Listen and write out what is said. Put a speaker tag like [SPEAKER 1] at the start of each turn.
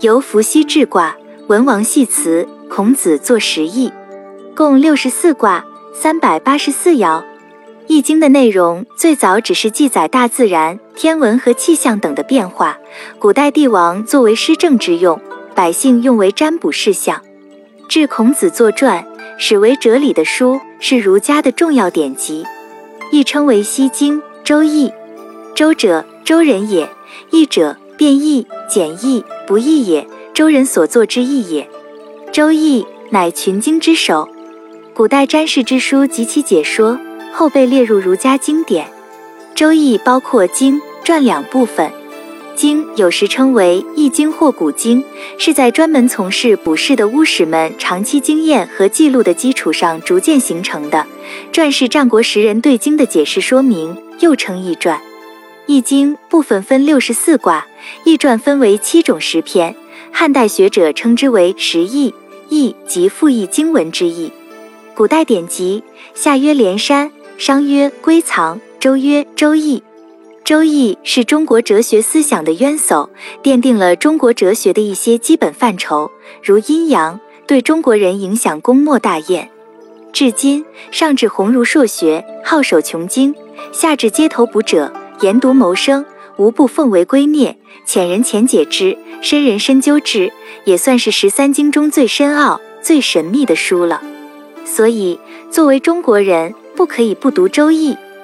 [SPEAKER 1] 由伏羲制卦、文王系辞、孔子作十易，共六十四卦，三百八十四爻。易经的内容最早只是记载大自然、天文和气象等的变化，古代帝王作为施政之用，百姓用为占卜事项。至孔子作传，始为哲理的书，是儒家的重要典籍，亦称为西经、周易。周者，周人也；易者，变易、简易、不易也。周人所作之易也。周易乃群经之首，古代占士之书及其解说。后被列入儒家经典，《周易》包括经传两部分。经有时称为易经或古经，是在专门从事卜筮的巫师们长期经验和记录的基础上逐渐形成的。传是战国时人对经的解释说明，又称易传。易经部分分六十四卦，易传分为七种十篇，汉代学者称之为十易。易即复易经文之意。古代典籍，夏曰连山。商曰归藏，周曰周易。周易是中国哲学思想的渊薮，奠定了中国哲学的一些基本范畴，如阴阳，对中国人影响功莫大焉。至今，上至鸿儒硕学，好守穷经；下至街头卜者，研读谋生，无不奉为圭臬。浅人浅解之，深人深究之，也算是十三经中最深奥、最神秘的书了。所以，作为中国人，不可以不读《周易》。